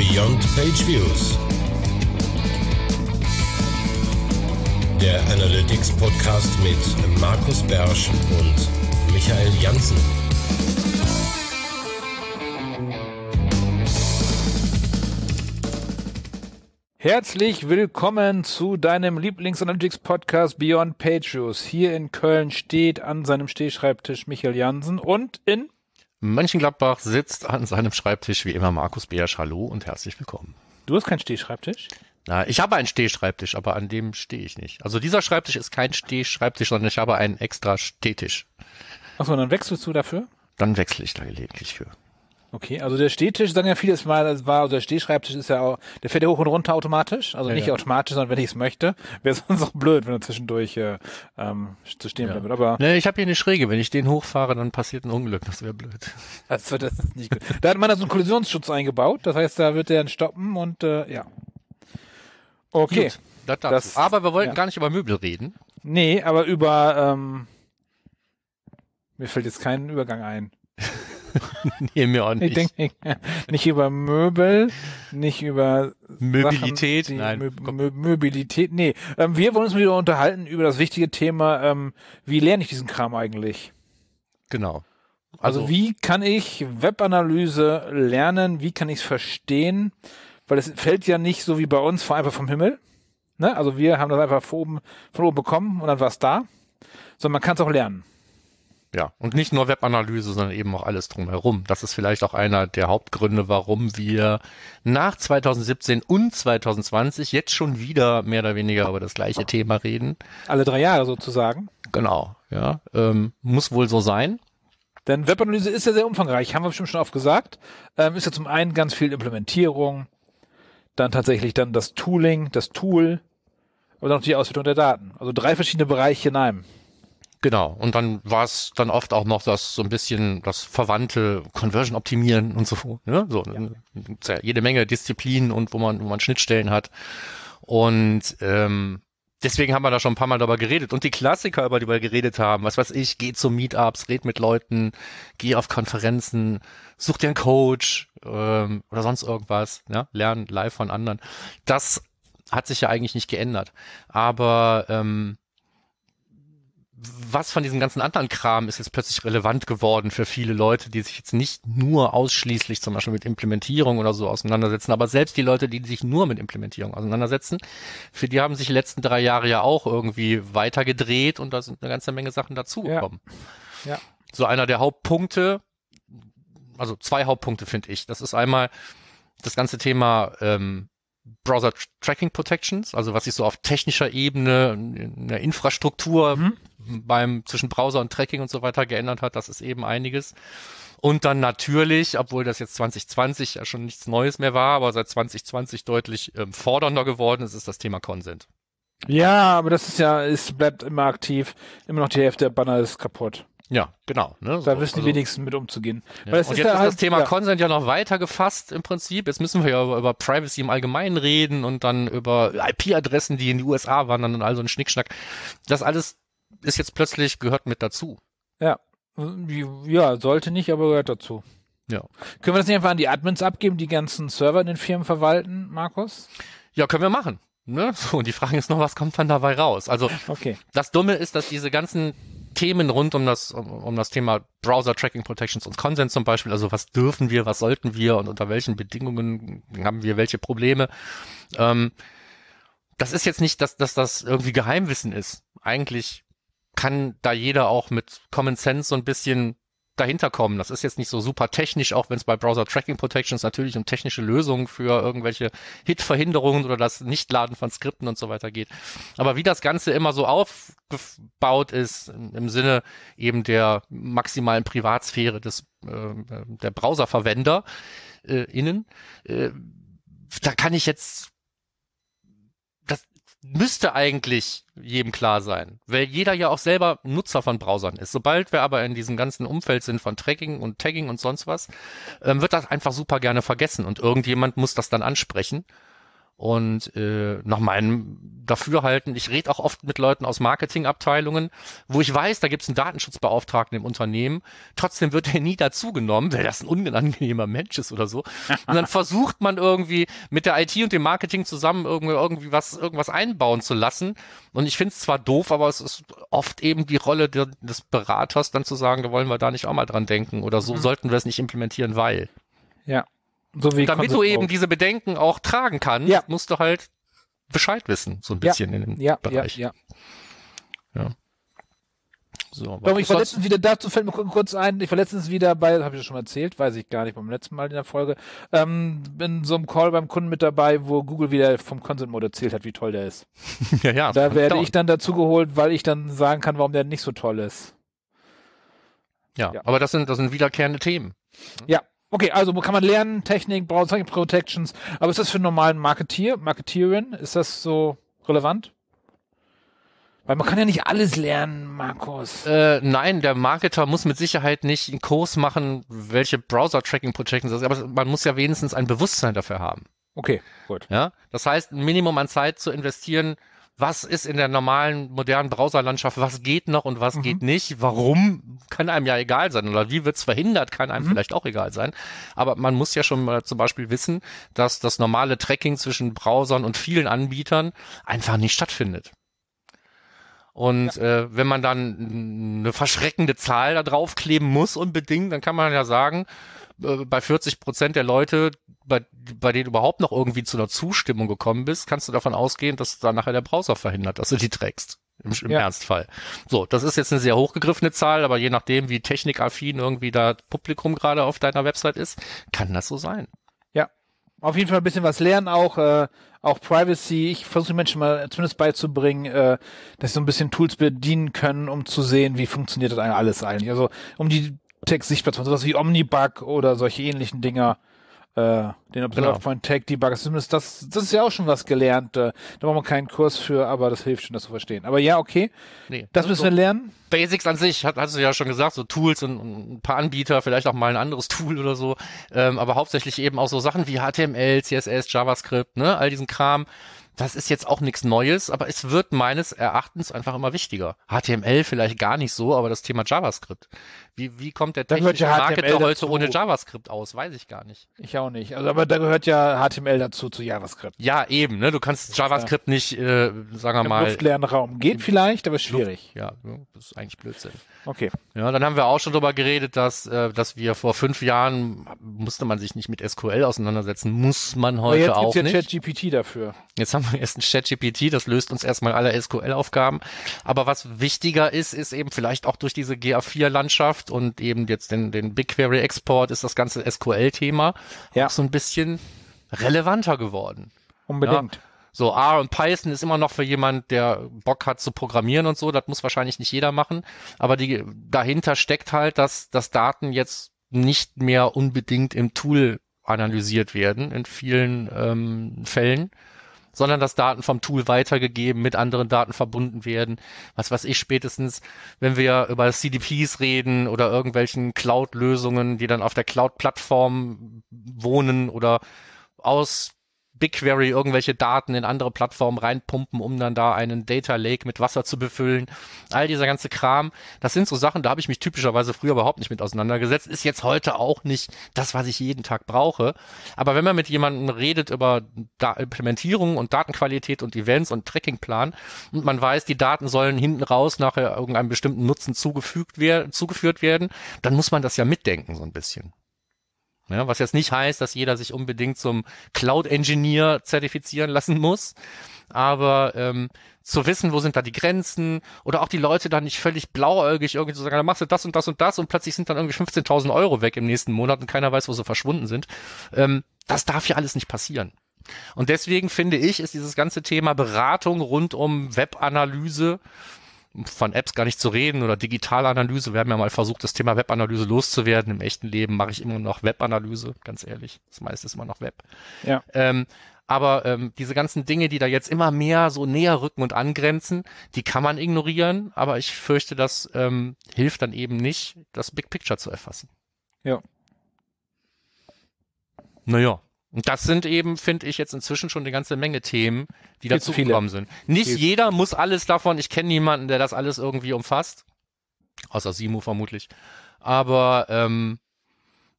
Beyond Page Views. Der Analytics Podcast mit Markus Bersch und Michael Janssen. Herzlich willkommen zu deinem Lieblings-Analytics-Podcast Beyond Page Views. Hier in Köln steht an seinem Stehschreibtisch Michael Jansen und in Mönchengladbach sitzt an seinem Schreibtisch wie immer Markus Beersch. Hallo und herzlich willkommen. Du hast keinen Stehschreibtisch? Na, ich habe einen Stehschreibtisch, aber an dem stehe ich nicht. Also dieser Schreibtisch ist kein Stehschreibtisch, sondern ich habe einen extra Stehtisch. Achso, dann wechselst du dafür? Dann wechsle ich da gelegentlich für. Okay, also der Stehtisch, sagen ja vieles Mal, das war, also der Stehschreibtisch ist ja auch, der fährt ja hoch und runter automatisch, also Ja, nicht ja. automatisch, sondern wenn ich es möchte. Wäre sonst auch blöd, wenn er zwischendurch äh, ähm, zu stehen Ja. würde. Aber Ne, ich habe hier eine Schräge. Wenn ich den hochfahre, dann passiert ein Unglück. Das wäre blöd. das, wird- das ist nicht gut. Da hat man da so einen Kollisionsschutz eingebaut, das heißt, da wird der dann stoppen und äh, ja. Okay. Gut, das. Das- aber wir wollten ja. gar nicht über Möbel reden. Nee, aber über ähm, mir fällt jetzt kein Übergang ein. Nee, mir auch Ich nicht. denke nicht über Möbel, nicht über Mobilität? Sachen, Nein, Mö. Mö Mobilität. Nee, ähm, wir wollen uns wieder unterhalten über das wichtige Thema, ähm, wie lerne ich diesen Kram eigentlich? genau. Also, wie kann ich Webanalyse lernen? Wie kann ich es verstehen? Weil es fällt ja nicht so wie bei uns vor einfach vom Himmel. Ne? Also wir haben das einfach von oben, von oben bekommen und dann war es da. Sondern man kann es auch lernen. Ja, und nicht nur Webanalyse, sondern eben auch alles drumherum. Das ist vielleicht auch einer der Hauptgründe, warum wir nach 2017 und 2020 jetzt schon wieder mehr oder weniger über das gleiche Thema reden. Alle drei Jahre sozusagen. Genau, ja, ähm, muss wohl so sein. Denn Webanalyse ist ja sehr umfangreich, haben wir bestimmt schon oft gesagt. Ähm, ist ja zum einen ganz viel Implementierung, dann tatsächlich dann das Tooling, das Tool, aber dann noch die Auswertung der Daten. Also drei verschiedene Bereiche in einem. Genau. Und dann war es dann oft auch noch das so ein bisschen das verwandte Conversion optimieren und so. Ne? So ja jede Menge Disziplinen und wo man wo man Schnittstellen hat. Und ähm, deswegen haben wir da schon ein paar Mal darüber geredet. Und die Klassiker, über die wir geredet haben, was weiß ich, geh zu Meetups, red mit Leuten, geh auf Konferenzen, such dir einen Coach ähm, oder sonst irgendwas, ja, lern live von anderen. Das hat sich ja eigentlich nicht geändert. Aber ähm, was von diesem ganzen anderen Kram ist jetzt plötzlich relevant geworden für viele Leute, die sich jetzt nicht nur ausschließlich zum Beispiel mit Implementierung oder so auseinandersetzen, aber selbst die Leute, die sich nur mit Implementierung auseinandersetzen, für die haben sich die letzten drei Jahre ja auch irgendwie weitergedreht und da sind eine ganze Menge Sachen dazugekommen. Ja. So einer der Hauptpunkte, also zwei Hauptpunkte finde ich. Das ist einmal das ganze Thema ähm, Browser Tracking Protections, also was sich so auf technischer Ebene in der Infrastruktur Mhm. beim zwischen Browser und Tracking und so weiter geändert hat, das ist eben einiges. Und dann natürlich, obwohl das jetzt 2020 ja schon nichts Neues mehr war, aber seit 2020 deutlich ähm, fordernder geworden ist, ist das Thema Consent. Ja, aber das ist ja, es bleibt immer aktiv. Immer noch die Hälfte der Banner ist kaputt. Ja, genau. Ne, Da so, wissen die also- wenigsten mit umzugehen. Ja. Und ist jetzt ja ist halt- das Thema ja. Consent ja noch weiter gefasst im Prinzip. Jetzt müssen wir ja über, über Privacy im Allgemeinen reden und dann über IP-Adressen, die in die USA wandern und all so ein Schnickschnack. Das alles ist jetzt plötzlich gehört mit dazu. Ja. Ja, sollte nicht, aber gehört dazu. Ja. Können wir das nicht einfach an die Admins abgeben, die ganzen Server in den Firmen verwalten, Markus? Ja, können wir machen. Ne? So, und die Frage ist noch, was kommt dann dabei raus? Also Okay. das Dumme ist, dass diese ganzen Themen rund um das, um, um das Thema Browser Tracking Protections und Consent zum Beispiel, also was dürfen wir, was sollten wir und unter welchen Bedingungen haben wir welche Probleme, ähm, das ist jetzt nicht, dass, dass das irgendwie Geheimwissen ist. Eigentlich kann da jeder auch mit Common Sense so ein bisschen dahinter kommen. Das ist jetzt nicht so super technisch, auch wenn es bei Browser Tracking Protections natürlich um technische Lösungen für irgendwelche Hit-Verhinderungen oder das Nichtladen von Skripten und so weiter geht. Aber wie das Ganze immer so aufgebaut ist, im Sinne eben der maximalen Privatsphäre des äh, der Browserverwender äh, innen, äh, da kann ich jetzt müsste eigentlich jedem klar sein, weil jeder ja auch selber Nutzer von Browsern ist. Sobald wir aber in diesem ganzen Umfeld sind von Tracking und Tagging und sonst was, ähm, wird das einfach super gerne vergessen. Und irgendjemand muss das dann ansprechen Und äh, nach meinem Dafürhalten, ich rede auch oft mit Leuten aus Marketingabteilungen, wo ich weiß, da gibt es einen Datenschutzbeauftragten im Unternehmen, trotzdem wird er nie dazugenommen, weil das ein unangenehmer Mensch ist oder so. Und dann versucht man irgendwie mit der IT und dem Marketing zusammen irgendwie, irgendwie was, irgendwas einbauen zu lassen. Und ich finde es zwar doof, aber es ist oft eben die Rolle der, des Beraters, dann zu sagen, da wollen wir da nicht auch mal dran denken oder so mhm. sollten wir es nicht implementieren, weil. Ja. So wie Damit du eben diese Bedenken auch tragen kannst, ja. musst du halt Bescheid wissen, so ein bisschen ja. in dem ja, Bereich. Ja, ja. ja. So, Doch, ich war letztens wieder, dazu fällt mir kurz ein, ich war letztens wieder bei, habe ich das schon mal erzählt, weiß ich gar nicht, beim letzten Mal in der Folge, ähm, in so einem Call beim Kunden mit dabei, wo Google wieder vom Consent Mode erzählt hat, wie toll der ist. ja, ja. Da werde ich dann dazu geholt, weil ich dann sagen kann, warum der nicht so toll ist. Ja, ja. aber das sind, das sind wiederkehrende Themen. Ja, Okay, also kann man lernen, Technik, Browser Protections, aber ist das für einen normalen Marketier, Marketierin, ist das so relevant? Weil man kann ja nicht alles lernen, Markus. Äh, nein, der Marketer muss mit Sicherheit nicht einen Kurs machen, welche Browser-Tracking-Protections das ist, aber man muss ja wenigstens ein Bewusstsein dafür haben. Okay, gut. Ja, das heißt, ein Minimum an Zeit zu investieren, was ist in der normalen, modernen Browserlandschaft, was geht noch und was mhm. geht nicht, warum, kann einem ja egal sein oder wie wird's verhindert, kann einem mhm. vielleicht auch egal sein. Aber man muss ja schon mal zum Beispiel wissen, dass das normale Tracking zwischen Browsern und vielen Anbietern einfach nicht stattfindet. Und ja. äh, wenn man dann eine verschreckende Zahl da draufkleben muss unbedingt, dann kann man ja sagen, äh, bei 40 Prozent der Leute, bei, bei denen überhaupt noch irgendwie zu einer Zustimmung gekommen bist, kannst du davon ausgehen, dass dann nachher der Browser verhindert, dass du die trägst. Im, im ja. Ernstfall. So, das ist jetzt eine sehr hochgegriffene Zahl, aber je nachdem, wie technikaffin irgendwie da Publikum gerade auf deiner Website ist, kann das so sein. Ja, auf jeden Fall ein bisschen was lernen auch. Äh, auch Privacy. Ich versuche Menschen mal zumindest beizubringen, äh, dass sie so ein bisschen Tools bedienen können, um zu sehen, wie funktioniert das alles eigentlich. Also um die Text sichtbar zu machen, sowas wie Omnibug oder solche ähnlichen Dinger äh, den Observer genau. Point Tag Debugger. Zumindest das, das ist ja auch schon was gelernt. Äh, da brauchen wir keinen Kurs für, aber das hilft schon, das zu verstehen. Aber ja, okay. Nee, das müssen so wir lernen. Basics an sich, hat, hast du ja schon gesagt, so Tools und, und, ein paar Anbieter, vielleicht auch mal ein anderes Tool oder so. Ähm, aber hauptsächlich eben auch so Sachen wie HTML, CSS, JavaScript, ne, all diesen Kram das ist jetzt auch nichts Neues, aber es wird meines Erachtens einfach immer wichtiger. HTML vielleicht gar nicht so, aber das Thema JavaScript. Wie, wie kommt der technische ja Marketer heute ohne JavaScript aus? Weiß ich gar nicht. Ich auch nicht. Also, aber da gehört ja HTML dazu, zu JavaScript. Ja, eben. Ne? Du kannst JavaScript ja. nicht, äh, sagen wir mal. Luftlernraum geht vielleicht, aber schwierig. Ja, das ist eigentlich Blödsinn. Okay. Ja, dann haben wir auch schon darüber geredet, dass, äh, dass wir vor fünf Jahren musste man sich nicht mit SQL auseinandersetzen, muss man heute jetzt auch gibt's ja nicht. ChatGPT dafür. Jetzt haben wir erst ein ChatGPT, das löst uns erstmal alle SQL-Aufgaben. Aber was wichtiger ist, ist eben vielleicht auch durch diese GA4-Landschaft und eben jetzt den, den BigQuery-Export ist das ganze SQL-Thema ja. auch so ein bisschen relevanter geworden. Unbedingt. Ja? So, R und Python ist immer noch für jemand, der Bock hat zu programmieren und so. Das muss wahrscheinlich nicht jeder machen. Aber die, dahinter steckt halt, dass, dass Daten jetzt nicht mehr unbedingt im Tool analysiert werden in vielen ähm, Fällen, sondern dass Daten vom Tool weitergegeben, mit anderen Daten verbunden werden. Was weiß ich spätestens, wenn wir über CDPs reden oder irgendwelchen Cloud-Lösungen, die dann auf der Cloud-Plattform wohnen oder aus BigQuery irgendwelche Daten in andere Plattformen reinpumpen, um dann da einen Data Lake mit Wasser zu befüllen. All dieser ganze Kram, das sind so Sachen, da habe ich mich typischerweise früher überhaupt nicht mit auseinandergesetzt. Ist jetzt heute auch nicht das, was ich jeden Tag brauche. Aber wenn man mit jemandem redet über da Implementierung und Datenqualität und Events und Trackingplan und man weiß, die Daten sollen hinten raus nachher irgendeinem bestimmten Nutzen zugefügt werden, zugeführt werden, dann muss man das ja mitdenken so ein bisschen. Ja, was jetzt nicht heißt, dass jeder sich unbedingt zum Cloud-Engineer zertifizieren lassen muss. Aber ähm, zu wissen, wo sind da die Grenzen oder auch die Leute dann nicht völlig blauäugig irgendwie zu sagen, dann machst du das und das und das und plötzlich sind dann irgendwie 15.000 Euro weg im nächsten Monat und keiner weiß, wo sie verschwunden sind. Ähm, das darf ja alles nicht passieren. Und deswegen finde ich, ist dieses ganze Thema Beratung rund um Webanalyse von Apps gar nicht zu reden oder Digitalanalyse. Wir haben ja mal versucht, das Thema Webanalyse loszuwerden. Im echten Leben mache ich immer noch Webanalyse, ganz ehrlich. Das meiste ist immer noch Web. Ja. Ähm, aber ähm, diese ganzen Dinge, die da jetzt immer mehr so näher rücken und angrenzen, die kann man ignorieren. Aber ich fürchte, das ähm, hilft dann eben nicht, das Big Picture zu erfassen. Ja. Naja. Und das sind eben, finde ich, jetzt inzwischen schon eine ganze Menge Themen, die Viel zu viele. dazugekommen sind. Nicht Viel- jeder muss alles davon. Ich kenne niemanden, der das alles irgendwie umfasst. Außer Simu vermutlich. Aber ähm,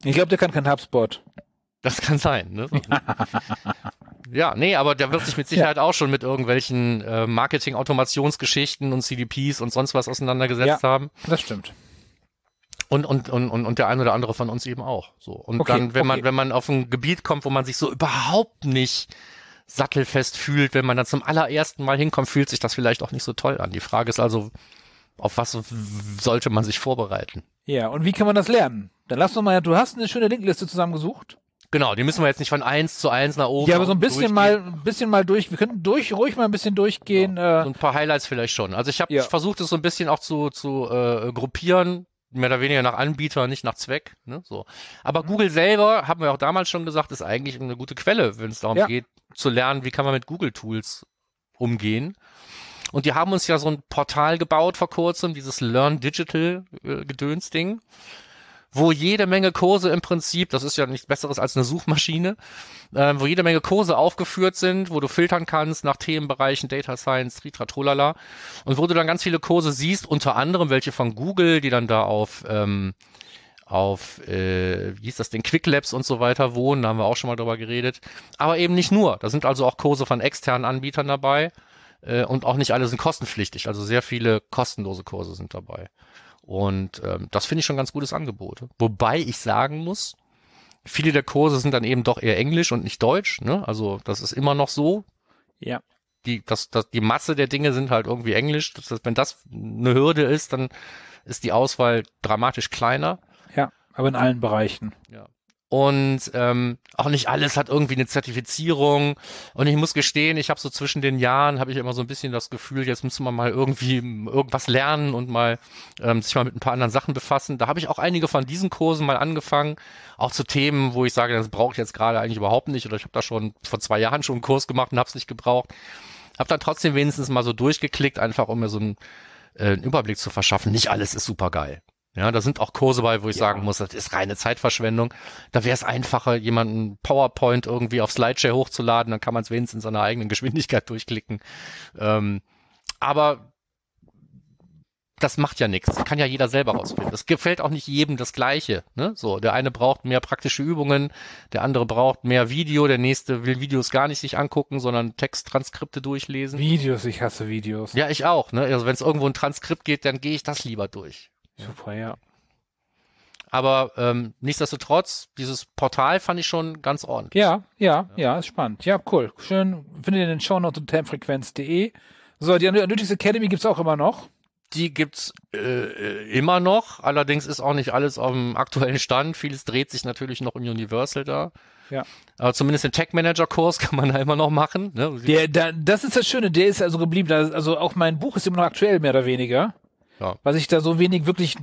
Ich glaube, der kann kein HubSpot. das kann sein. Ne? ja, nee, aber der wird sich mit Sicherheit auch schon mit irgendwelchen äh, Marketing-Automationsgeschichten und CDPs und sonst was auseinandergesetzt Ja. haben. Das stimmt. Und, und, und, und, der ein oder andere von uns eben auch. So. Und Okay, dann, wenn man, okay. wenn man auf ein Gebiet kommt, wo man sich so überhaupt nicht sattelfest fühlt, wenn man dann zum allerersten Mal hinkommt, fühlt sich das vielleicht auch nicht so toll an. Die Frage ist also, auf was sollte man sich vorbereiten? Ja, und wie kann man das lernen? Dann lass doch mal, du hast eine schöne Linkliste zusammengesucht. Genau, die müssen wir jetzt nicht von eins zu eins nach oben. Ja, aber so ein bisschen durchgehen. mal, ein bisschen mal durch. Wir könnten durch, ruhig mal ein bisschen durchgehen. So Äh, ein paar Highlights vielleicht schon. Also ich habe Ja. versucht, es so ein bisschen auch zu, zu äh, gruppieren, mehr oder weniger nach Anbieter, nicht nach Zweck. Ne? So. Aber Google selber, haben wir auch damals schon gesagt, ist eigentlich eine gute Quelle, wenn es darum Ja. geht, zu lernen, wie kann man mit Google-Tools umgehen. Und die haben uns ja so ein Portal gebaut vor kurzem, dieses Learn Digital äh, Gedöns-Ding, wo jede Menge Kurse im Prinzip, das ist ja nichts Besseres als eine Suchmaschine, äh, wo jede Menge Kurse aufgeführt sind, wo du filtern kannst nach Themenbereichen Data Science, Tritra, Trolala und wo du dann ganz viele Kurse siehst, unter anderem welche von Google, die dann da auf ähm, auf, äh, wie hieß das denn, Quick Labs und so weiter wohnen, da haben wir auch schon mal drüber geredet. Aber eben nicht nur. Da sind also auch Kurse von externen Anbietern dabei äh, und auch nicht alle sind kostenpflichtig. Also sehr viele kostenlose Kurse sind dabei. Und ähm, das finde ich schon ein ganz gutes Angebot. Wobei ich sagen muss, viele der Kurse sind dann eben doch eher Englisch und nicht Deutsch. Ne? Also das ist immer noch so. ja. Die, das, das, die Masse der Dinge sind halt irgendwie Englisch. Das heißt, wenn das eine Hürde ist, dann ist die Auswahl dramatisch kleiner. Ja, aber in allen Bereichen. Ja. Und ähm, auch nicht alles hat irgendwie eine Zertifizierung. Und ich muss gestehen, ich habe so zwischen den Jahren habe ich immer so ein bisschen das Gefühl, jetzt müssen wir mal irgendwie irgendwas lernen und mal ähm, sich mal mit ein paar anderen Sachen befassen. Da habe ich auch einige von diesen Kursen mal angefangen, auch zu Themen, wo ich sage, das brauche ich jetzt gerade eigentlich überhaupt nicht. Oder ich habe da schon vor zwei Jahren schon einen Kurs gemacht und habe es nicht gebraucht. Habe dann trotzdem wenigstens mal so durchgeklickt, einfach um mir so einen, äh, einen Überblick zu verschaffen. Nicht alles ist super geil. Ja, da sind auch Kurse bei, wo ich Ja. sagen muss, das ist reine Zeitverschwendung. Da wäre es einfacher, jemanden PowerPoint irgendwie auf Slideshare hochzuladen, dann kann man es wenigstens in seiner eigenen Geschwindigkeit durchklicken. Ähm, aber das macht ja nichts. Kann ja jeder selber rausfinden. Es gefällt auch nicht jedem das Gleiche. Ne? So, der eine braucht mehr praktische Übungen, der andere braucht mehr Video, der nächste will Videos gar nicht sich angucken, sondern Texttranskripte durchlesen. Videos, ich hasse Videos. Ja, ich auch. Ne? Also wenn es irgendwo ein Transkript geht, dann gehe ich das lieber durch. Super, ja. Aber ähm, nichtsdestotrotz, dieses Portal fand ich schon ganz ordentlich. Ja, ja, ja, ist spannend. Ja, cool. Schön. Findet ihr den Shownotes unter termfrequenz.de. So, die Analytics Academy gibt's auch immer noch. Die gibt's äh, immer noch. Allerdings ist auch nicht alles auf dem aktuellen Stand. Vieles dreht sich natürlich noch im Universal da. Ja. Aber zumindest den Tech Manager Kurs kann man da immer noch machen. Ne? Der, der, das ist das Schöne, der ist also geblieben. Das- Also auch mein Buch ist immer noch aktuell, mehr oder weniger. Ja. Weil sich da so wenig wirklich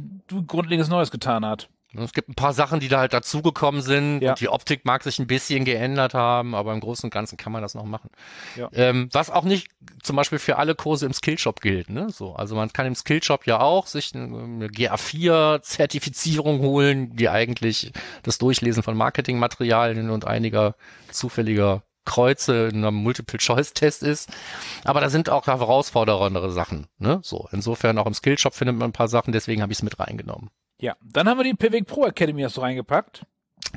grundlegendes Neues getan hat. Es gibt ein paar Sachen, die da halt dazugekommen sind. Ja. Und die Optik mag sich ein bisschen geändert haben, aber im Großen und Ganzen kann man das noch machen. Ja. Ähm, was auch nicht zum Beispiel für alle Kurse im Skillshop gilt. Ne? So, also man kann im Skillshop ja auch sich eine, eine GA4-Zertifizierung holen, die eigentlich das Durchlesen von Marketingmaterialien und einiger zufälliger Kreuze in einem Multiple-Choice-Test ist. Aber da sind auch herausforderndere Sachen. Ne? So, insofern auch im Skillshop findet man ein paar Sachen, deswegen habe ich es mit reingenommen. Ja. Dann haben wir die Pivik Pro Academy hast du reingepackt.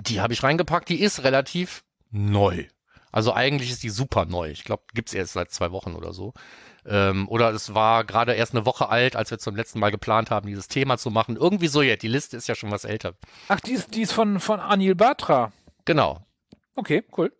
Die habe ich reingepackt, die ist relativ neu. Also eigentlich ist die super neu. Ich glaube, gibt's erst seit zwei Wochen oder so. Ähm, oder es war gerade erst eine Woche alt, als wir zum letzten Mal geplant haben, dieses Thema zu machen. Irgendwie so jetzt. Die Liste ist ja schon was älter. Ach, die ist, die ist von, von Anil Batra. Genau. Okay, cool.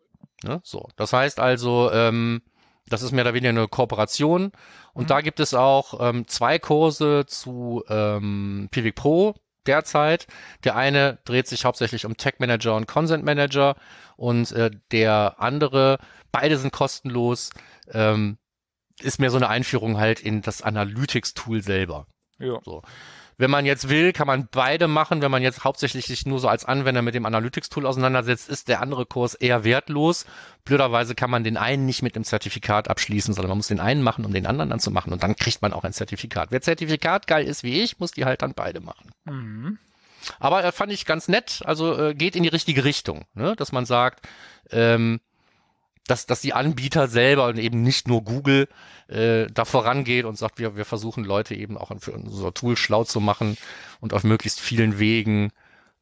Ne? So. Das heißt also, ähm, das ist mehr oder weniger eine Kooperation. Und da gibt es auch ähm, zwei Kurse zu ähm, Pivik Pro derzeit. Der eine dreht sich hauptsächlich um Tech Manager und Consent Manager und äh, der andere, beide sind kostenlos, ähm, ist mehr so eine Einführung halt in das Analytics-Tool selber. Ja. Wenn man jetzt will, kann man beide machen. Wenn man jetzt hauptsächlich sich nur so als Anwender mit dem Analytics-Tool auseinandersetzt, ist der andere Kurs eher wertlos. Blöderweise kann man den einen nicht mit dem Zertifikat abschließen, sondern man muss den einen machen, um den anderen dann zu machen. Und dann kriegt man auch ein Zertifikat. Wer Zertifikat geil ist wie ich, muss die halt dann beide machen. Mhm. Aber äh, fand ich ganz nett, also äh, geht in die richtige Richtung, ne? dass man sagt, ähm, dass, dass die Anbieter selber und eben nicht nur Google äh, da vorangeht und sagt, wir, wir versuchen Leute eben auch für unser Tool schlau zu machen und auf möglichst vielen Wegen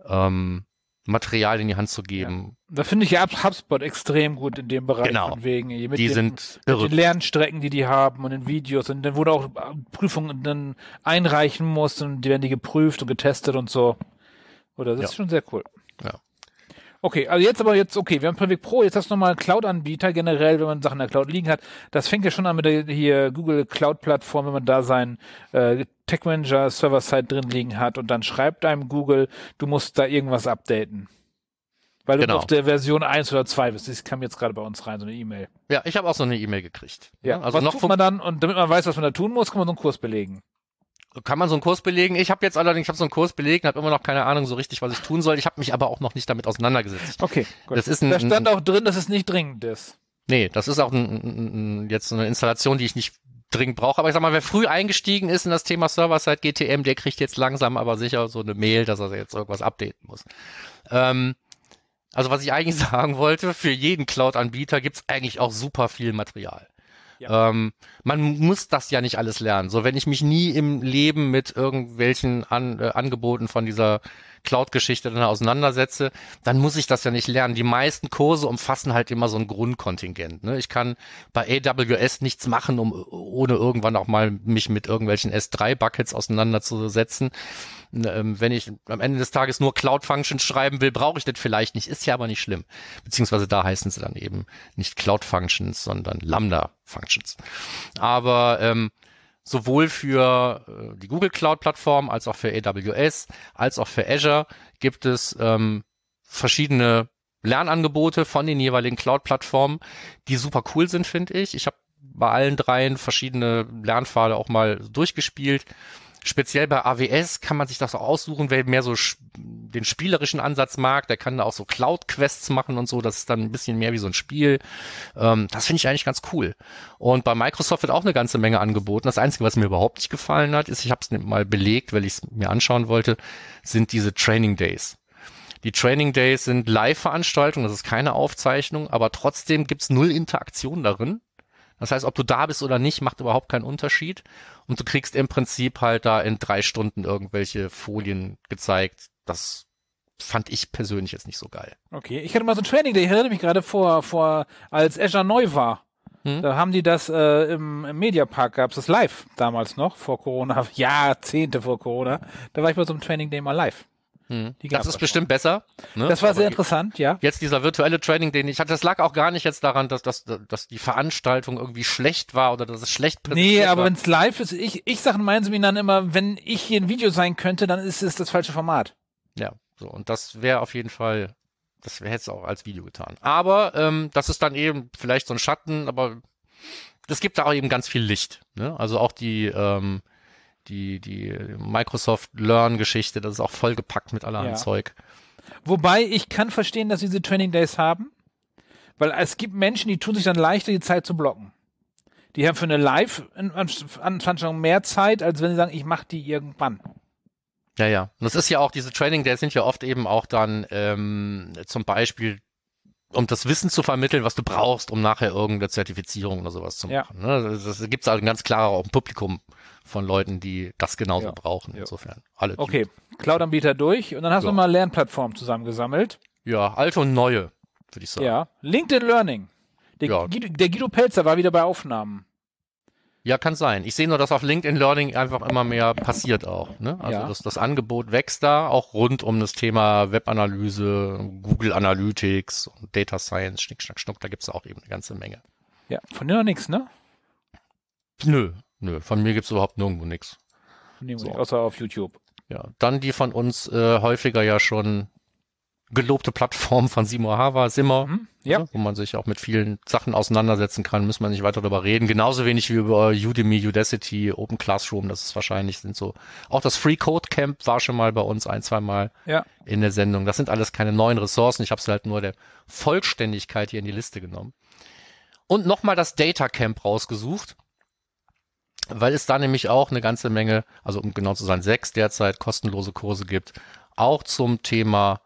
ähm, Material in die Hand zu geben. Ja. Da finde ich ja HubSpot extrem gut in dem Bereich genau. von wegen. Mit die den, sind mit den Lernstrecken, die die haben und den Videos und dann wurde auch Prüfungen dann einreichen muss und die werden die geprüft und getestet und so. Oder das ja. ist schon sehr cool. Ja. Okay, also jetzt aber jetzt, okay, wir haben Perfect Pro, jetzt hast du nochmal einen Cloud-Anbieter generell, wenn man Sachen in der Cloud liegen hat. Das fängt ja schon an mit der hier Google Cloud-Plattform, wenn man da seinen äh, Tech Manager Server-Side drin liegen hat und dann schreibt einem Google, du musst da irgendwas updaten. Weil du genau. auf der Version 1 oder 2 bist. Das kam jetzt gerade bei uns rein, so eine E-Mail. Ja, ich habe auch so eine E-Mail gekriegt. Ja, also was noch tut man dann? Und damit man weiß, was man da tun muss, kann man so einen Kurs belegen kann man so einen Kurs belegen. Ich habe jetzt allerdings, ich habe so einen Kurs belegt, habe immer noch keine Ahnung so richtig, was ich tun soll. Ich habe mich aber auch noch nicht damit auseinandergesetzt. Okay, gut. Das ist ein, da stand auch drin, dass es nicht dringend ist. Nee, das ist auch ein, ein, jetzt eine Installation, die ich nicht dringend brauche. Aber ich sag mal, wer früh eingestiegen ist in das Thema Server-Side GTM, der kriegt jetzt langsam aber sicher so eine Mail, dass er jetzt irgendwas updaten muss. Ähm, also was ich eigentlich sagen wollte, für jeden Cloud-Anbieter gibt's eigentlich auch super viel Material. Ähm, man muss das ja nicht alles lernen. So, wenn ich mich nie im Leben mit irgendwelchen An äh, Angeboten von dieser Cloud-Geschichte dann auseinandersetze, dann muss ich das ja nicht lernen. Die meisten Kurse umfassen halt immer so ein Grundkontingent. Ne? Ich kann bei AWS nichts machen, um ohne irgendwann auch mal mich mit irgendwelchen S3-Buckets auseinanderzusetzen. Ähm, wenn ich am Ende des Tages nur Cloud-Functions schreiben will, brauche ich das vielleicht nicht. Ist ja aber nicht schlimm. Beziehungsweise da heißen sie dann eben nicht Cloud-Functions, sondern Lambda-Functions. Aber ähm, sowohl für äh, die Google Cloud Plattform als auch für AWS als auch für Azure gibt es ähm, verschiedene Lernangebote von den jeweiligen Cloud-Plattformen, die super cool sind, finde ich. Ich habe bei allen dreien verschiedene Lernpfade auch mal durchgespielt. Speziell bei AWS kann man sich das auch aussuchen, wer mehr so den spielerischen Ansatz mag, der kann da auch so Cloud-Quests machen und so, das ist dann ein bisschen mehr wie so ein Spiel. Ähm, das finde ich eigentlich ganz cool. Und bei Microsoft wird auch eine ganze Menge angeboten. Das Einzige, was mir überhaupt nicht gefallen hat, ist, ich habe es mal belegt, weil ich es mir anschauen wollte, sind diese Training Days. Die Training Days sind Live-Veranstaltungen, das ist keine Aufzeichnung, aber trotzdem gibt's null Interaktion darin. Das heißt, ob du da bist oder nicht, macht überhaupt keinen Unterschied. Und du kriegst im Prinzip halt da in drei Stunden irgendwelche Folien gezeigt. Das fand ich persönlich jetzt nicht so geil. Okay, ich hatte mal so ein Training, der erinnere mich gerade vor, vor, als Azure neu war. Hm? Da haben die das äh, im, im Mediapark gab's das live damals noch vor Corona, Jahrzehnte vor Corona. Da war ich bei so einem Training Day mal live. Hm. Das ist bestimmt besser. Ne? Das war Aber sehr interessant, ja. Jetzt dieser virtuelle Training, den ich hatte, das lag auch gar nicht jetzt daran, dass, dass, dass die Veranstaltung irgendwie schlecht war oder dass es schlecht Nee, aber wenn es live ist, ich, ich sage in meinen Seminaren immer, wenn ich hier ein Video sein könnte, dann ist es das falsche Format. Ja, so. Und das wäre auf jeden Fall, das wäre jetzt auch als Video getan. Aber ähm, das ist dann eben vielleicht so ein Schatten, aber es gibt da auch eben ganz viel Licht. Ne? Also auch die, ähm, die, die Microsoft Learn-Geschichte, das ist auch vollgepackt mit allerhand ja. Zeug. Wobei ich kann verstehen, dass sie diese Training Days haben, weil es gibt Menschen, die tun sich dann leichter, die Zeit zu blocken. Die haben für eine Live-Veranstaltung mehr Zeit, als wenn sie sagen, ich mache die irgendwann. Ja, ja. Und das ist ja auch, diese Training Days sind ja oft eben auch dann ähm, zum Beispiel um das Wissen zu vermitteln, was du brauchst, um nachher irgendeine Zertifizierung oder sowas zu machen. Ja. Ne? Das, das gibt es also ganz klar auch ein Publikum von Leuten, die das genauso ja. brauchen. Insofern alle. Okay, Cloud-Anbieter durch und dann hast du mal Lernplattformen zusammengesammelt. Ja, alte und neue, würde ich sagen. Ja, LinkedIn Learning. Der. Guido, der Guido Pelzer war wieder bei Aufnahmen. Ja, kann sein. Ich sehe nur, dass auf LinkedIn Learning einfach immer mehr passiert auch. Ne? Also ja. das, das Angebot wächst da, auch rund um das Thema Webanalyse, Google Analytics und Data Science, Schnick, Schnack, Schnuck, da gibt es auch eben eine ganze Menge. Ja, von dir noch nichts, ne? Nö, nö, von mir gibt es überhaupt nirgendwo nichts. So. Außer auf YouTube. Ja, dann die von uns äh, häufiger ja schon gelobte Plattform von Simo Hava, Simmer, mhm, ja. Also, wo man sich auch mit vielen Sachen auseinandersetzen kann, müssen wir nicht weiter darüber reden. Genauso wenig wie über Udemy, Udacity, Open Classroom, das ist wahrscheinlich sind so. Auch das Free Code Camp war schon mal bei uns ein, zwei Mal ja. in der Sendung. Das sind alles keine neuen Ressourcen. Ich habe es halt nur der Vollständigkeit hier in die Liste genommen. Und nochmal das Data Camp rausgesucht weil es da nämlich auch eine ganze Menge, also um genau zu sein, sechs derzeit kostenlose Kurse gibt auch zum Thema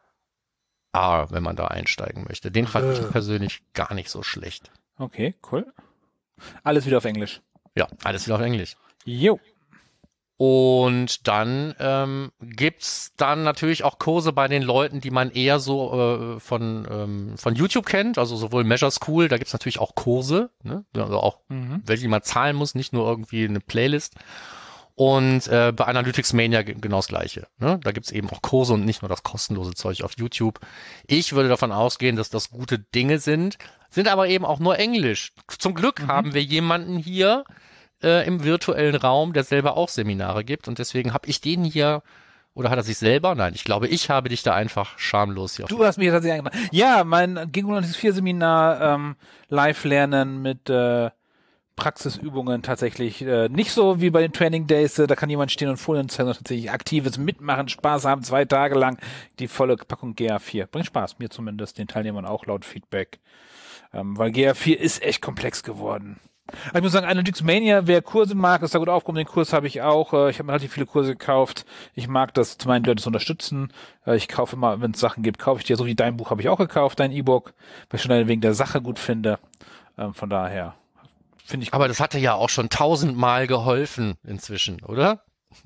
R, wenn man da einsteigen möchte. Den fand ich Äh. persönlich gar nicht so schlecht. Okay, cool. Alles wieder auf Englisch. Ja, alles wieder auf Englisch. Jo. Und dann ähm, gibt's dann natürlich auch Kurse bei den Leuten, die man eher so äh, von, ähm, von YouTube kennt, also sowohl Measure School, da gibt's natürlich auch Kurse, ne? also auch Mhm. welche man zahlen muss, nicht nur irgendwie eine Playlist. Und äh, bei Analytics Mania ge- genau das gleiche. Ne? Da gibt's eben auch Kurse und nicht nur das kostenlose Zeug auf YouTube. Ich würde davon ausgehen, dass das gute Dinge sind, sind aber eben auch nur Englisch. Zum Glück Mhm. haben wir jemanden hier äh, im virtuellen Raum, der selber auch Seminare gibt. Und deswegen habe ich den hier, oder hat er sich selber? Nein, ich glaube, ich habe dich da einfach schamlos hier auf Du hast mich tatsächlich eingeladen. Ja, mein Gingolantis 4 Seminar ähm, live lernen mit äh, Praxisübungen tatsächlich äh, nicht so wie bei den Training Days, äh, da kann jemand stehen und Folien zeigen, sondern tatsächlich aktives Mitmachen, Spaß haben, zwei Tage lang die volle Packung GA4. Bringt Spaß, mir zumindest, den Teilnehmern auch laut Feedback. Ähm, weil GA4 ist echt komplex geworden. Aber ich muss sagen, Analytics Mania, wer Kurse mag, ist da gut aufgehoben. Den Kurs habe ich auch. Äh, Ich habe mir relativ viele Kurse gekauft. Ich mag das zum einen, die Leute zu unterstützen. Äh, Ich kaufe immer, wenn es Sachen gibt, kaufe ich dir. So wie dein Buch habe ich auch gekauft, dein E-Book, weil ich schon wegen der Sache gut finde. Ähm, Von daher finde ich Aber das hatte ja auch schon tausendmal geholfen inzwischen, oder?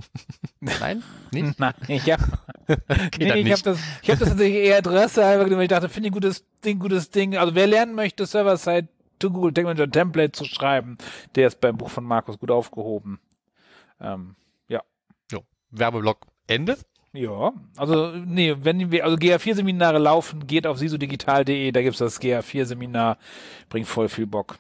Nein? Nicht? Nein, ich habe Okay, nee, ich hab das, ich hab das tatsächlich eher Adresse halber genommen, weil ich dachte, finde ich ein gutes Ding, gutes Ding. Also wer lernen möchte, Server-Side to Google Tag Manager Template zu schreiben, der ist beim Buch von Markus gut aufgehoben. Ähm, ja. Jo. Werbeblock Ende. Ja, also nee, wenn wir, also GA4-Seminare laufen, geht auf sisodigital.de, da gibt's das GA4-Seminar, bringt voll viel Bock.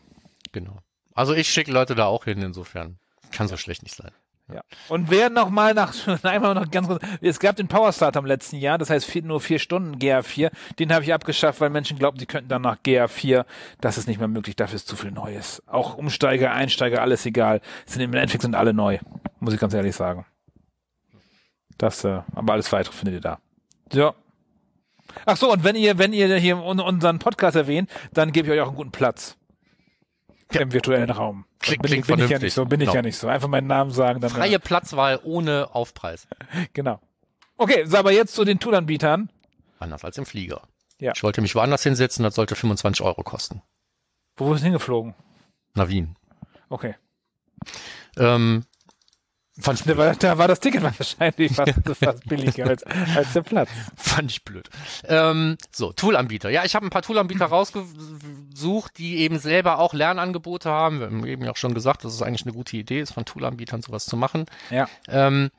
Genau. Also ich schicke Leute da auch hin, insofern. Kann so schlecht nicht sein. Ja. Und wer noch mal nach, einmal noch ganz kurz, es gab den Power Start am letzten Jahr, das heißt vier, nur vier Stunden GA4, den habe ich abgeschafft, weil Menschen glauben, sie könnten dann nach GA4, das ist nicht mehr möglich, dafür ist zu viel Neues. Auch Umsteiger, Einsteiger, alles egal, sind im Endeffekt sind alle neu, muss ich ganz ehrlich sagen. Das, äh, aber alles weitere findet ihr da. Ja. Ach so, und wenn ihr, wenn ihr hier un- unseren Podcast erwähnt, dann gebe ich euch auch einen guten Platz. Im virtuellen Raum. Klingt- bin, klingt bin ich ja nicht so, bin ich Genau. ja nicht so. Einfach meinen Namen sagen, dann. Freie Platzwahl ohne Aufpreis. Genau. Okay, so aber jetzt zu den Toolanbietern. Anders als im Flieger. Ja. Ich wollte mich woanders hinsetzen, das sollte 25 Euro kosten. Wo ist hingeflogen? Nach Wien. Okay. Ähm, fand, ich Da blöd. war, da war das Ticket wahrscheinlich fast, fast billiger als, als der Platz. fand ich blöd. Ähm, so, Toolanbieter. Ja, ich habe ein paar Toolanbieter rausgesucht, die eben selber auch Lernangebote haben. Wir haben eben ja auch schon gesagt, dass es eigentlich eine gute Idee ist, von Toolanbietern sowas zu machen. Ja. Ähm,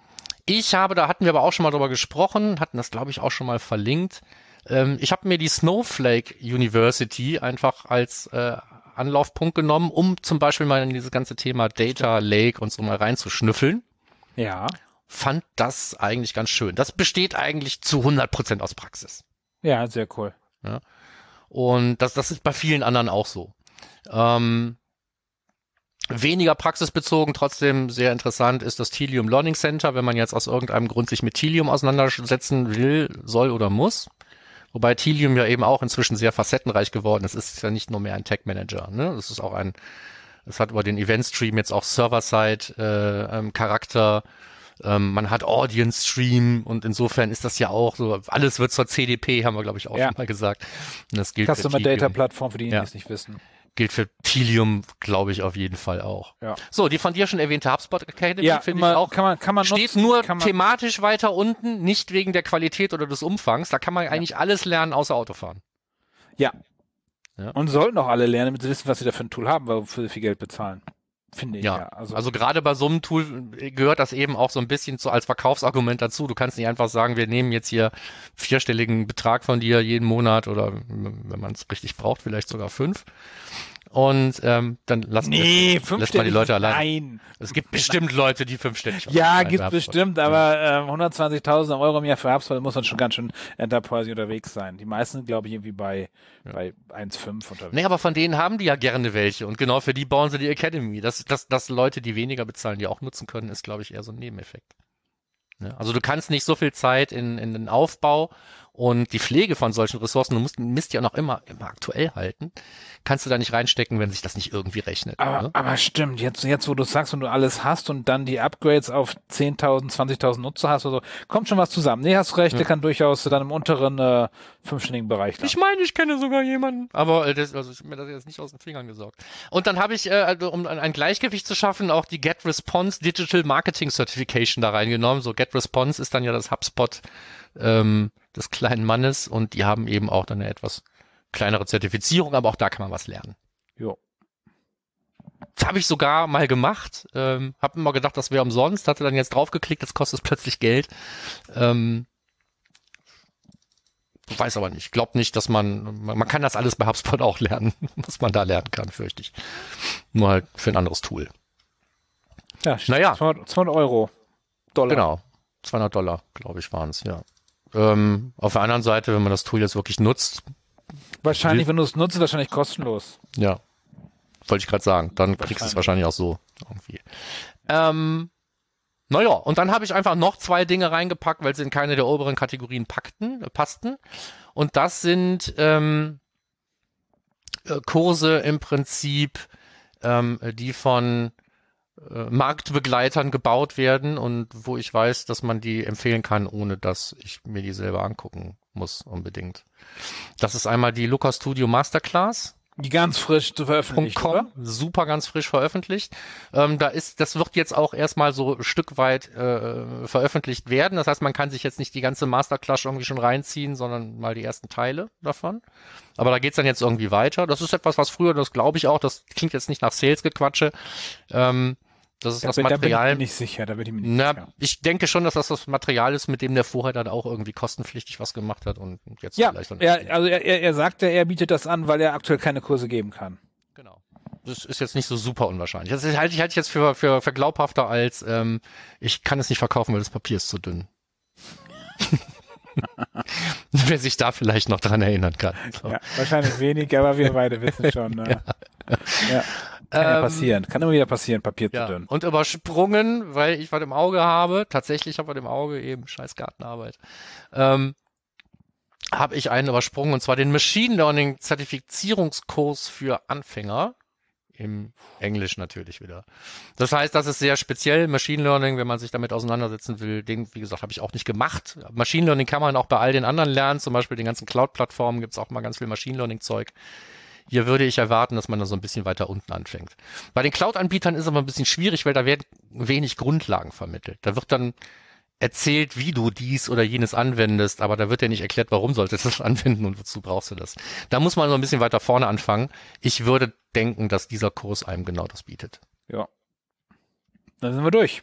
ich habe, da hatten wir aber auch schon mal drüber gesprochen, hatten das, glaube ich, auch schon mal verlinkt. Ähm, ich habe mir die Snowflake University einfach als äh, Anlaufpunkt genommen, um zum Beispiel mal in dieses ganze Thema Data Lake und so mal reinzuschnüffeln. Ja. Fand das eigentlich ganz schön. Das besteht eigentlich zu 100% aus Praxis. Ja, sehr cool. Und das, das ist bei vielen anderen auch so. Ähm, weniger praxisbezogen, trotzdem sehr interessant ist das Telium Learning Center, wenn man jetzt aus irgendeinem Grund sich mit Telium auseinandersetzen will, soll oder muss. Wobei Telium ja eben auch inzwischen sehr facettenreich geworden ist. Es ist ja nicht nur mehr ein Tech Manager. Ne? Es ist auch ein, es hat über den Event Stream jetzt auch Server-Side äh, ähm, Charakter. Ähm, man hat Audience Stream und insofern ist das ja auch so, alles wird zur CDP, haben wir glaube ich auch Ja. schon mal gesagt. Und das gilt für Customer Data Plattform, für die, Ja. die es nicht wissen. gilt für Telium, glaube ich, auf jeden Fall auch. Ja. So, die von dir schon erwähnte HubSpot Academy Ja, finde ich auch kann man, kann man steht nutzen, nur kann man, thematisch weiter unten, nicht wegen der Qualität oder des Umfangs. Da kann man eigentlich alles lernen, außer Autofahren. Ja. Ja. Und sollten auch alle lernen, damit sie wissen, was sie da für ein Tool haben, wofür sie viel Geld bezahlen. Finde ich ja. Ja, Also, Also gerade bei so einem Tool gehört das eben auch so ein bisschen zu als Verkaufsargument dazu. Du kannst nicht einfach sagen, wir nehmen jetzt hier vierstelligen Betrag von dir jeden Monat oder wenn man es richtig braucht, vielleicht sogar fünf. Und ähm, dann lassen nee, lässt man die. Leute allein. Nein. Es gibt bestimmt Leute, die fünfstellig Ja, gibt bestimmt, aber ähm, 120.000 Euro im Jahr für HubSpot muss man schon ganz schön Enterprise unterwegs sein. Die meisten, glaube ich, irgendwie bei, bei 1,5 unterwegs. Nee, aber von denen haben die ja gerne welche. Und genau für die bauen sie die Academy. Dass, dass, dass Leute, die weniger bezahlen, die auch nutzen können, ist, glaube ich, eher so ein Nebeneffekt. Ja, also du kannst nicht so viel Zeit in, in den Aufbau und die Pflege von solchen Ressourcen, du musst Mist ja noch immer, immer aktuell halten, kannst du da nicht reinstecken, wenn sich das nicht irgendwie rechnet. Aber, ne? aber stimmt, jetzt, jetzt wo du sagst, wenn du alles hast und dann die Upgrades auf 10.000, 20.000 Nutzer hast oder so, kommt schon was zusammen. Nee, hast recht, der kann durchaus dann im unteren äh, fünfstelligen Bereich Ich meine, ich kenne sogar jemanden. Aber äh, das, also ich mir das jetzt nicht aus den Fingern gesorgt. Und dann habe ich, äh, also, um ein ein Gleichgewicht zu schaffen, auch die Get Response Digital Marketing Certification da reingenommen. So Get Response ist dann ja das HubSpot ähm, des kleinen Mannes und die haben eben auch dann eine etwas kleinere Zertifizierung, aber auch da kann man was lernen. Das habe ich sogar mal gemacht. Ähm, habe immer gedacht, das wäre umsonst. Hatte dann jetzt draufgeklickt, jetzt kostet es plötzlich Geld. Ähm, weiß aber nicht. Glaub nicht, dass man, man, man kann das alles bei HubSpot auch lernen, was man da lernen kann, fürchte ich. Nur halt für ein anderes Tool. Ja. Naja. 200, 200 Euro. Dollar. Genau. 200 Dollar, glaube ich, waren es, ja. Ähm, auf der anderen Seite, wenn man das Tool jetzt wirklich nutzt, Wahrscheinlich, wenn du es nutzt, wahrscheinlich kostenlos. Ja, wollte ich gerade sagen. Dann kriegst du es wahrscheinlich auch so irgendwie. Ähm, naja, und dann habe ich einfach noch zwei Dinge reingepackt, weil sie in keine der oberen Kategorien packten, äh, passten. Und das sind ähm, äh, Kurse im Prinzip, ähm, die von äh, Marktbegleitern gebaut werden und wo ich weiß, dass man die empfehlen kann, ohne dass ich mir die selber angucken muss unbedingt. Das ist einmal die Lucas Studio Masterclass. Die ganz frisch zu veröffentlichen, .com, super ganz frisch veröffentlicht. Ähm, da ist, das wird jetzt auch erstmal so ein Stück weit äh, veröffentlicht werden. Das heißt, man kann sich jetzt nicht die ganze Masterclass irgendwie schon reinziehen, sondern mal die ersten Teile davon. Aber da geht's dann jetzt irgendwie weiter. Das ist etwas, was früher, das glaube ich auch, das klingt jetzt nicht nach Sales-Gequatsche. Ähm, das ist Da das bin, da bin ich Material. mir nicht sicher, da bin ich mir nicht Na, sicher. ich denke schon, dass das das Material ist, mit dem der vorher dann auch irgendwie kostenpflichtig was gemacht hat und jetzt Ja, vielleicht dann er, also er, er er sagte, er bietet das an, weil er aktuell keine Kurse geben kann. Genau. Das ist jetzt nicht so super unwahrscheinlich. Das halte ich, halte ich jetzt für, für, für glaubhafter als, ähm, ich kann es nicht verkaufen, weil das Papier ist zu dünn. Wer sich da vielleicht noch dran erinnern kann. So. Ja, wahrscheinlich wenig, aber wir beide wissen schon. Ne? ja. Kann ja Ähm, passieren. Kann immer wieder passieren, Papier Ja. zu dünn. Und übersprungen, weil ich was im Auge habe, tatsächlich habe ich was im Auge eben, scheiß Gartenarbeit, ähm, habe ich einen übersprungen und zwar den Machine Learning Zertifizierungskurs für Anfänger. Im Englisch natürlich wieder. Das heißt, das ist sehr speziell. Machine Learning, wenn man sich damit auseinandersetzen will, den, wie gesagt, habe ich auch nicht gemacht. Machine Learning kann man auch bei all den anderen lernen, zum Beispiel den ganzen Cloud-Plattformen gibt es auch mal ganz viel Machine Learning-Zeug. Hier würde ich erwarten, dass man da so ein bisschen weiter unten anfängt. Bei den Cloud-Anbietern ist es aber ein bisschen schwierig, weil da werden wenig Grundlagen vermittelt. Da wird dann erzählt, wie du dies oder jenes anwendest, aber da wird dir nicht erklärt, warum solltest du das anwenden und wozu brauchst du das. Da muss man so ein bisschen weiter vorne anfangen. Ich würde denken, dass dieser Kurs einem genau das bietet. Ja. Dann sind wir durch.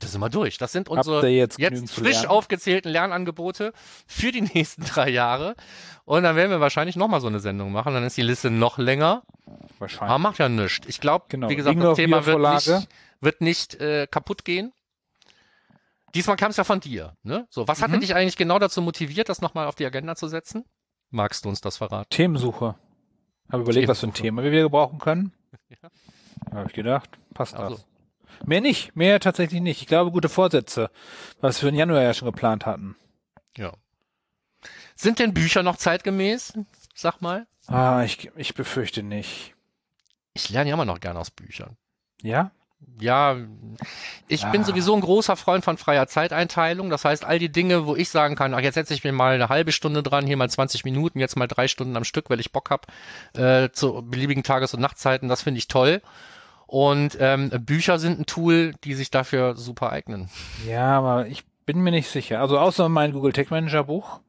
Da sind wir durch. Das sind unsere jetzt jetzt frisch aufgezählten Lernangebote für die nächsten drei Jahre. Und dann werden wir wahrscheinlich nochmal so eine Sendung machen. Dann ist die Liste noch länger. Aber Wahrscheinlich. macht ja nichts. Ich glaube, Genau. wie gesagt, Liegen das Thema wird nicht, wird nicht äh, kaputt gehen. Diesmal kam es ja von dir. Ne? So, was Mhm. dich eigentlich genau dazu motiviert, das nochmal auf die Agenda zu setzen? Magst du uns das verraten? Themensuche. Habe überlegt, was für ein Themensuche. Thema wir gebrauchen können. Ja. Habe ich gedacht, passt Ach so. das. Mehr nicht, mehr tatsächlich nicht. Ich glaube, gute Vorsätze, was wir im Januar ja schon geplant hatten. Ja. Sind denn Bücher noch zeitgemäß? Sag mal. Ah, ich, ich befürchte nicht. Ich lerne ja immer noch gerne aus Büchern. Ja? Ja, ich bin Ah. sowieso ein großer Freund von freier Zeiteinteilung. Das heißt, all die Dinge, wo ich sagen kann, ach, jetzt setze ich mir mal eine halbe Stunde dran, hier mal 20 Minuten, jetzt mal drei Stunden am Stück, weil ich Bock hab äh, zu beliebigen Tages- und Nachtzeiten, das finde ich toll. Und ähm, Bücher sind ein Tool, die sich dafür super eignen. Ja, aber ich bin mir nicht sicher. Also außer mein Google Tech Manager Buch.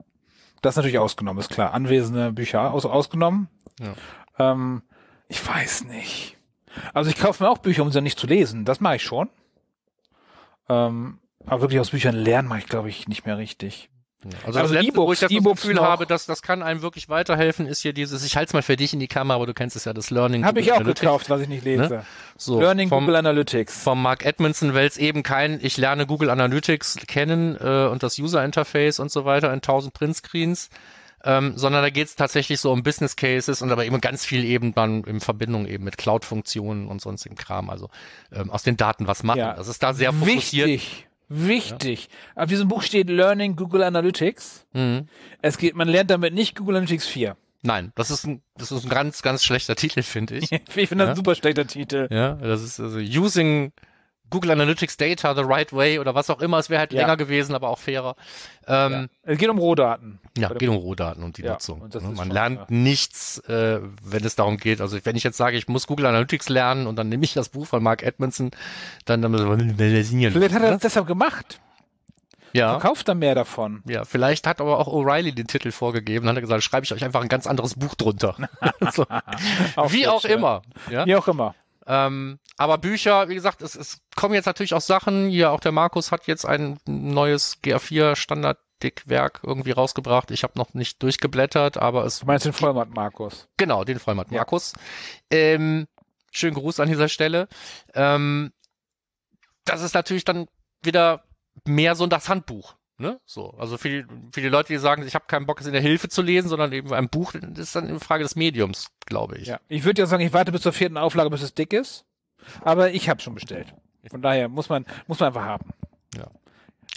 Das ist natürlich ausgenommen, ist klar. Anwesende Bücher aus, ausgenommen. Ja. Ähm, ich weiß nicht. Also ich kaufe mir auch Bücher, um sie nicht zu lesen. Das mache ich schon. Ähm, aber wirklich aus Büchern lernen mache ich, glaube ich, nicht mehr richtig. Also, Also das letzte, wo ich E-Books- das E-Books Gefühl noch. habe, dass das kann einem wirklich weiterhelfen, ist hier dieses, ich halte es mal für dich in die Kamera, aber du kennst es ja, das Learning. Habe ich auch Analytics. gekauft, was ich nicht lese. So, Learning vom, Google Analytics. vom Mark Edmondson, weil es eben kein, ich lerne Google Analytics kennen äh, und das User Interface und so weiter in 1000 Printscreens, ähm, sondern da geht es tatsächlich so um Business Cases und aber eben ganz viel eben dann in Verbindung eben mit Cloud-Funktionen und sonstigen Kram, also ähm, aus den Daten was machen. Ja. Das ist da sehr fokussiert. Wichtig. Wichtig. Auf diesem Buch steht Learning Google Analytics. Mhm. Es geht, man lernt damit nicht Google Analytics 4. Nein, das ist ein, das ist ein ganz, ganz schlechter Titel, finde ich. Ich finde das Ja. ein super schlechter Titel. Ja, das ist also using Google Analytics Data the right way oder was auch immer. Es wäre halt Ja. länger gewesen, aber auch fairer. Ähm, Es geht um Rohdaten. ja, der- geht um Rohdaten und die Ja, Nutzung. und ne? Man schon, lernt ja. nichts, äh, wenn es darum geht. Also wenn ich jetzt sage, ich muss Google Analytics lernen und dann nehme ich das Buch von Mark Edmondson, dann dann Vielleicht hat er das deshalb gemacht. ja. Verkauft er mehr davon. Ja, vielleicht hat aber auch O'Reilly den Titel vorgegeben. Dann hat er gesagt, schreibe ich euch einfach ein ganz anderes Buch drunter. so. Wie sehr auch schön. immer. Ja? Wie auch immer. Ähm, aber Bücher, wie gesagt, es, es kommen jetzt natürlich auch Sachen. Hier auch der Markus hat jetzt ein neues GA4 Standard Dickwerk irgendwie rausgebracht. Ich habe noch nicht durchgeblättert, aber es Du meinst den Vollmatt, Markus. genau den Vollmatt Ja. Markus. Ähm, schönen Gruß an dieser Stelle. Ähm, das ist natürlich dann wieder mehr so das Handbuch. Ne? So, also für die, für die Leute, die sagen, ich habe keinen Bock, es in der Hilfe zu lesen, sondern eben ein Buch, das ist dann eine Frage des Mediums, glaube ich. Ja. Ich würde ja sagen, ich warte bis zur vierten Auflage, bis es dick ist. Aber ich habe schon bestellt. Von daher muss man, muss man einfach haben.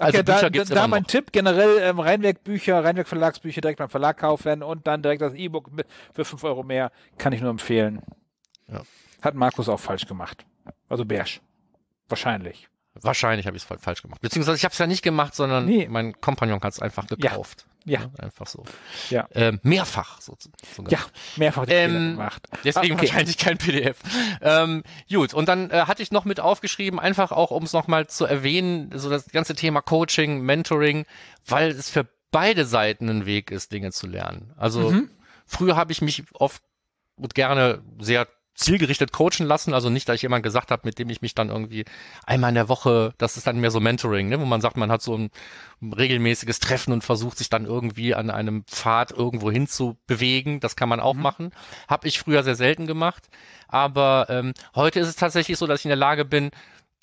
Also Okay, Bücher da, gibt's da immer mein noch. Tipp, generell ähm, Rheinwerk-Bücher, Rheinwerk-Verlagsbücher direkt beim Verlag kaufen und dann direkt das E-Book für 5 Euro mehr, kann ich nur empfehlen. Ja. Hat Markus auch falsch gemacht. Also Bersch. Wahrscheinlich. Wahrscheinlich habe ich es falsch gemacht. Beziehungsweise ich habe es ja nicht gemacht, sondern Nee. mein Kompagnon hat es einfach gekauft. Ja. Ne? Einfach so. Ja. Ähm, mehrfach so, sogar. Ja, mehrfach Ähm, gemacht. Deswegen Ah, okay. wahrscheinlich kein PDF. Ähm, gut, und dann äh, hatte ich noch mit aufgeschrieben, einfach auch, um es nochmal zu erwähnen, so das ganze Thema Coaching, Mentoring, weil es für beide Seiten ein Weg ist, Dinge zu lernen. Also Mhm. früher habe ich mich oft und gerne sehr zielgerichtet coachen lassen, also nicht, dass ich jemand gesagt habe, mit dem ich mich dann irgendwie einmal in der Woche, das ist dann mehr so Mentoring, ne, wo man sagt, man hat so ein regelmäßiges Treffen und versucht sich dann irgendwie an einem Pfad irgendwo hin zu bewegen. Das kann man auch machen. Habe ich früher sehr selten gemacht. Aber ähm, heute ist es tatsächlich so, dass ich in der Lage bin,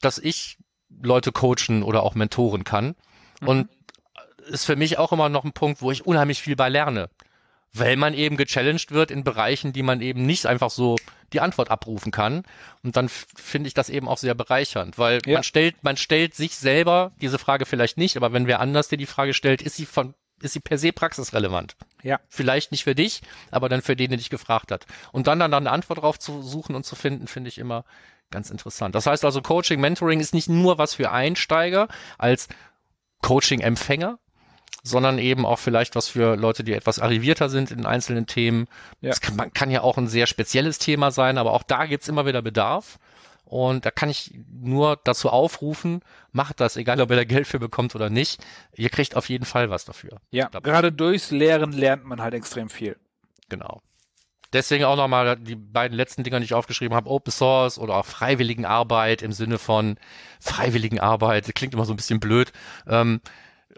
dass ich Leute coachen oder auch mentoren kann. Und ist für mich auch immer noch ein Punkt, wo ich unheimlich viel bei lerne. Weil man eben gechallenged wird in Bereichen, die man eben nicht einfach so die Antwort abrufen kann. Und dann finde ich das eben auch sehr bereichernd, weil Ja. man stellt, man stellt sich selber diese Frage vielleicht nicht, aber wenn wer anders dir die Frage stellt, ist sie von, ist sie per se praxisrelevant. Ja. Vielleicht nicht für dich, aber dann für den, der dich gefragt hat. Und dann dann eine Antwort drauf zu suchen und zu finden, finde ich immer ganz interessant. Das heißt also, Coaching, Mentoring ist nicht nur was für Einsteiger als Coaching-Empfänger, sondern eben auch vielleicht was für Leute, die etwas arrivierter sind in einzelnen Themen. Ja. Das kann, man- kann ja auch ein sehr spezielles Thema sein, aber auch da gibt's immer wieder Bedarf. Und da kann ich nur dazu aufrufen, macht das, egal ob ihr da Geld für bekommt oder nicht. Ihr kriegt auf jeden Fall was dafür. Ja, gerade durchs Lehren lernt man halt extrem viel. Genau. Deswegen auch nochmal die beiden letzten Dinger, die ich aufgeschrieben habe, Open Source oder auch Freiwilligenarbeit im Sinne von Freiwilligenarbeit, klingt immer so ein bisschen blöd. Ähm,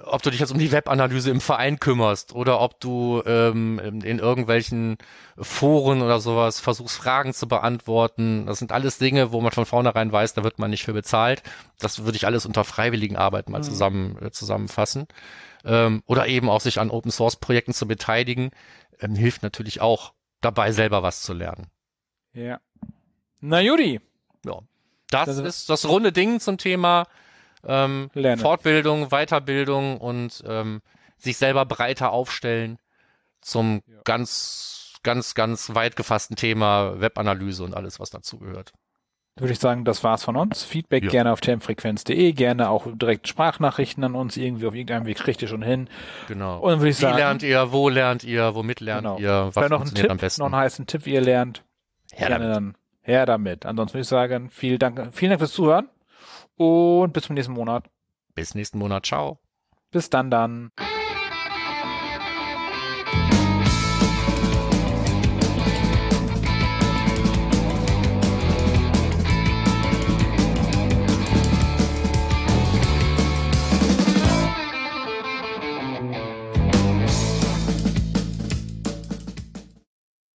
ob du dich jetzt um die Webanalyse im Verein kümmerst oder ob du ähm, in irgendwelchen Foren oder sowas versuchst, Fragen zu beantworten. Das sind alles Dinge, wo man von vornherein weiß, da wird man nicht für bezahlt. Das würde ich alles unter Freiwilligenarbeit mal zusammen, äh, zusammenfassen. Ähm, oder eben auch sich an Open Source Projekten zu beteiligen, ähm, hilft natürlich auch dabei, selber was zu lernen. Ja. Na Judy, Ja. Das Also- ist das runde Ding zum Thema ähm, Lernen. Fortbildung, Weiterbildung und ähm, sich selber breiter aufstellen zum ganz, ganz, ganz weit gefassten Thema Webanalyse und alles, was dazugehört. würde ich sagen, das war's von uns. Feedback Ja. gerne auf termfrequenz.de, gerne auch direkt Sprachnachrichten an uns, irgendwie auf irgendeinem Weg kriegt ihr schon hin. Genau. Und würde ich Wie sagen, lernt ihr, wo lernt ihr, womit lernt genau. ihr, was noch ein funktioniert Tipp, am besten? noch einen heißen Tipp, wie ihr lernt. Her gerne damit. dann her damit. Ansonsten würde ich sagen, vielen Dank, vielen Dank fürs Zuhören und bis zum nächsten Monat. Bis nächsten Monat. Ciao. Bis dann dann.